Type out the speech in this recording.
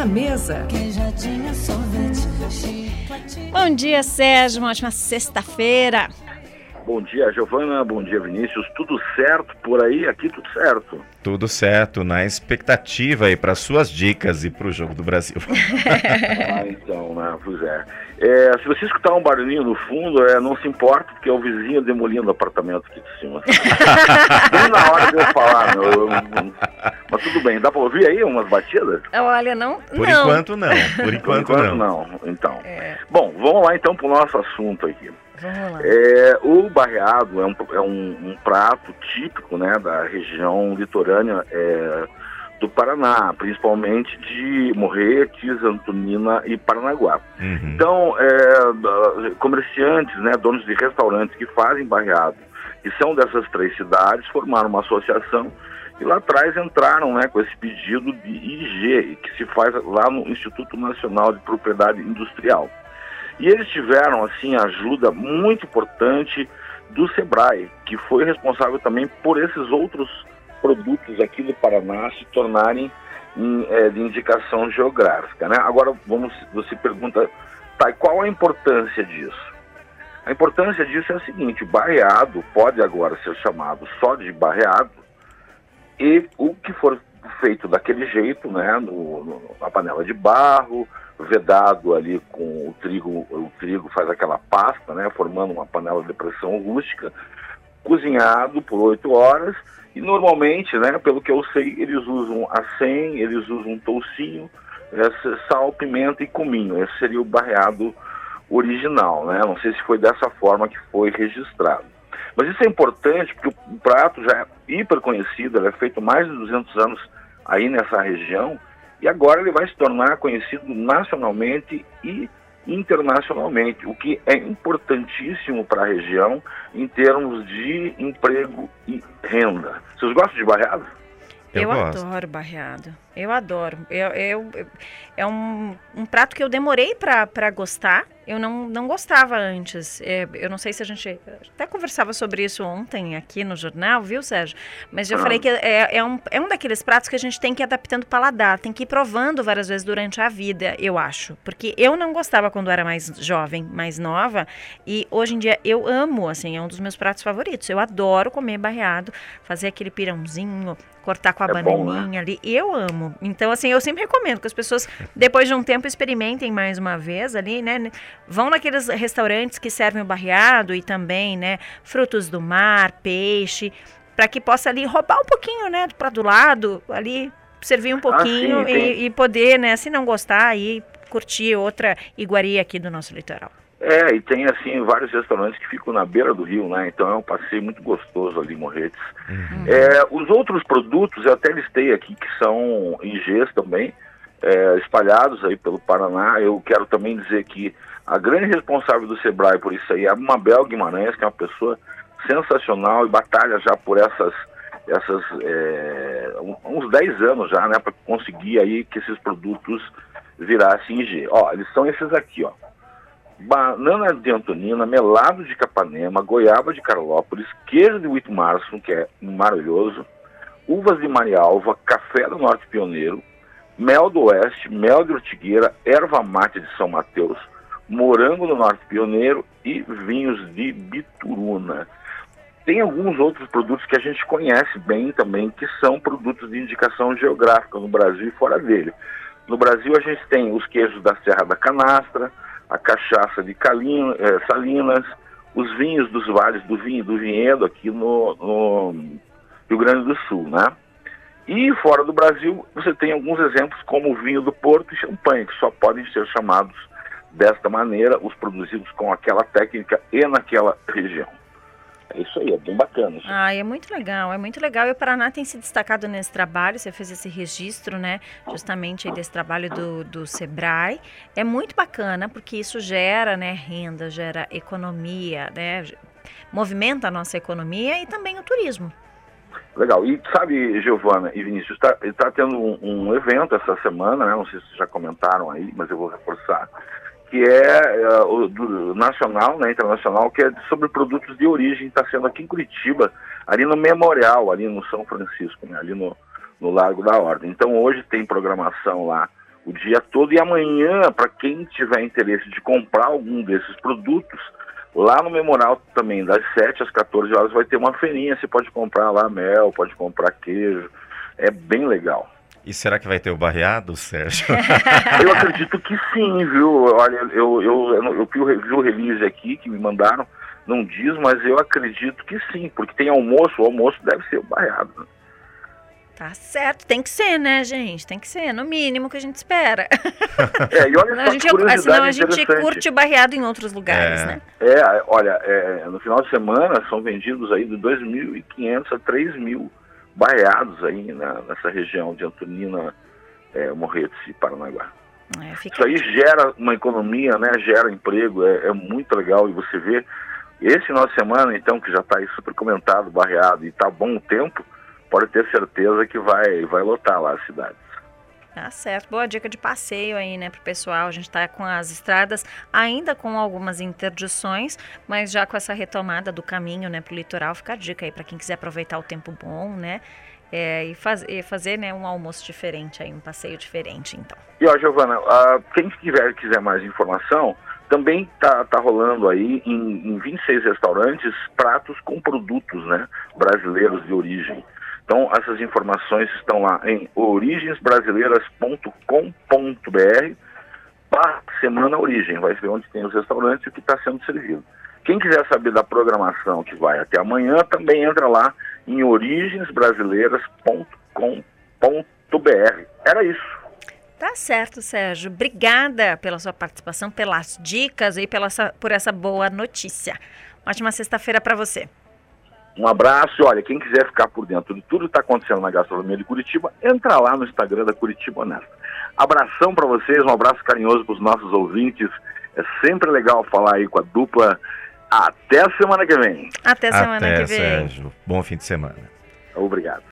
na Mesa. Bom dia, Sérgio. Uma ótima sexta-feira. Bom dia, Giovana. Bom dia, Vinícius. Tudo certo por aí? Aqui tudo certo. Tudo certo, na expectativa aí para suas dicas e para o jogo do Brasil. ah, então, né? Pois é. é. Se você escutar um barulhinho no fundo, é, não se importa, porque é o vizinho demolindo o apartamento aqui de cima. bem na hora de eu falar, meu. Eu, mas tudo bem, dá para ouvir aí umas batidas? Olha, não. Por não. enquanto não. Por enquanto, Por enquanto não. não. Então. É. Bom, vamos lá então para o nosso assunto aqui. Vamos lá. É, o barreado é, um, é um, um, prato típico né, da região litorânea é, do Paraná, principalmente de Morretes, Antonina e Paranaguá. Uhum. Então, é, comerciantes, né, donos de restaurantes que fazem barreado, que são dessas três cidades, formaram uma associação e lá atrás entraram né, com esse pedido de IG, que se faz lá no Instituto Nacional de Propriedade Industrial. E eles tiveram, assim, ajuda muito importante do SEBRAE, que foi responsável também por esses outros produtos aqui do Paraná se tornarem em, é, de indicação geográfica. Né? Agora, vamos, você pergunta, tá, qual a importância disso? A importância disso é a seguinte, o barreado pode agora ser chamado só de barreado e o que for feito daquele jeito, né, no, no, na panela de barro, vedado ali com o trigo, o trigo faz aquela pasta, né, formando uma panela de pressão rústica, cozinhado por oito horas e normalmente, né, pelo que eu sei, eles usam acém, eles usam toucinho, sal, pimenta e cominho. Esse seria o barreado original, né? Não sei se foi dessa forma que foi registrado. Mas isso é importante porque o prato já é hiper conhecido, ele é feito mais de 200 anos aí nessa região e agora ele vai se tornar conhecido nacionalmente e internacionalmente, o que é importantíssimo para a região em termos de emprego e renda. Vocês gostam de barreado? Eu, eu adoro barreado. Eu adoro. Eu, eu, eu é um, um, prato que eu demorei para gostar. Eu não, não gostava antes. É, eu não sei se a gente até conversava sobre isso ontem aqui no jornal, viu, Sérgio? Mas eu ah. falei que é, é, um, é um daqueles pratos que a gente tem que ir adaptando o paladar, tem que ir provando várias vezes durante a vida, eu acho. Porque eu não gostava quando era mais jovem, mais nova, e hoje em dia eu amo, assim, é um dos meus pratos favoritos. Eu adoro comer barreado, fazer aquele pirãozinho, cortar com a é bananinha bom, né? ali. Eu amo. Então, assim, eu sempre recomendo que as pessoas, depois de um tempo, experimentem mais uma vez ali, né? Vão naqueles restaurantes que servem o barreado e também, né, frutos do mar, peixe, para que possa ali roubar um pouquinho, né, para do lado, ali servir um ah, pouquinho ah, sim, e, e, poder, né, se não gostar, aí curtir outra iguaria aqui do nosso litoral. É, e tem assim vários restaurantes que ficam na beira do rio, né? Então é um passeio muito gostoso ali em Morretes. Uhum. É, os outros produtos eu até listei aqui que são IGs também, é, espalhados aí pelo Paraná. Eu quero também dizer que a grande responsável do Sebrae por isso aí é a Mabel Guimarães, que é uma pessoa sensacional e batalha já por essas essas é, uns 10 anos já, né, para conseguir aí que esses produtos virassem IG. Ó, eles são esses aqui, ó banana de Antonina, melado de Capanema, goiaba de Carlópolis, queijo de Whitmarson, que é maravilhoso, uvas de Marialva, café do Norte Pioneiro, mel do Oeste, mel de Ortigueira, erva mate de São Mateus, morango do Norte Pioneiro e vinhos de Bituruna. Tem alguns outros produtos que a gente conhece bem também, que são produtos de indicação geográfica no Brasil e fora dele. No Brasil a gente tem os queijos da Serra da Canastra, a cachaça de Calina, é, Salinas, os vinhos dos vales do vinho do vinhedo aqui no, no, Rio Grande do Sul, né? E fora do Brasil, você tem alguns exemplos como o vinho do Porto e champanhe, que só podem ser chamados desta maneira, os produzidos com aquela técnica e naquela região. É isso aí, é bem bacana. Isso. Ah, é muito legal, é muito legal. E o Paraná tem se destacado nesse trabalho, você fez esse registro, né, justamente aí desse trabalho do, do Sebrae. É muito bacana, porque isso gera, né, renda, gera economia, né, movimenta a nossa economia e também o turismo. Legal. E sabe, Giovana e Vinícius, está tá tendo um, um, evento essa semana, né? Não sei se já comentaram aí, mas eu vou reforçar que é uh, do nacional, né, internacional, que é sobre produtos de origem, está sendo aqui em Curitiba, ali no Memorial, ali no São Francisco, né, ali no, no Largo da Ordem. Então hoje tem programação lá, o dia todo. E amanhã, para quem tiver interesse de comprar algum desses produtos, lá no Memorial também, das 7 às 14 horas, vai ter uma feirinha. Você pode comprar lá mel, pode comprar queijo. É bem legal. E será que vai ter o barreado, Sérgio? eu acredito que sim, viu? Olha, eu, eu, eu, eu vi o release aqui que me mandaram, não diz, mas eu acredito que sim, porque tem almoço, o almoço deve ser o barreado. Né? Tá certo, tem que ser, né, gente? Tem que ser, no mínimo que a gente espera. É, e olha só a gente, Senão a gente curte barreado em outros lugares, é. né? É, olha, é, no final de semana são vendidos aí de 2.500 a 3.000 barreados aí na, nessa região de Antonina, é, Morretes e Paranaguá. É, Isso aí gera uma economia, né? Gera emprego, é, é, muito legal e você vê esse final de semana, então, que já está aí super comentado, barreado e tá bom o tempo, pode ter certeza que vai, vai lotar lá as cidades. Tá certo. Boa dica de passeio aí, né, pro pessoal. A gente está com as estradas ainda com algumas interdições, mas já com essa retomada do caminho, né, pro litoral, fica a dica aí para quem quiser aproveitar o tempo bom, né? É, e, faz, e fazer né, um almoço diferente aí, um passeio diferente, então. E ó, Giovana, uh, quem tiver quiser mais informação, também tá, tá rolando aí em, em 26 restaurantes pratos com produtos né, brasileiros de origem. Então, essas informações estão lá em origens.brasileiras.com.br barra Semana Origem. Vai ver onde tem os restaurantes e o que está sendo servido. Quem quiser saber da programação que vai até amanhã, também entra lá em origens.brasileiras.com.br. Era isso. Tá certo, Sérgio. Obrigada pela sua participação, pelas dicas e pela, por essa boa notícia. Ótima sexta-feira para você. Um abraço. Olha, quem quiser ficar por dentro de tudo que está acontecendo na gastronomia de Curitiba, entra lá no Instagram da Curitiba Honesta. Abração para vocês, um abraço carinhoso para os nossos ouvintes. É sempre legal falar aí com a dupla. Até a semana que vem. Até semana Até, que vem. Sérgio. Bom fim de semana. Obrigado.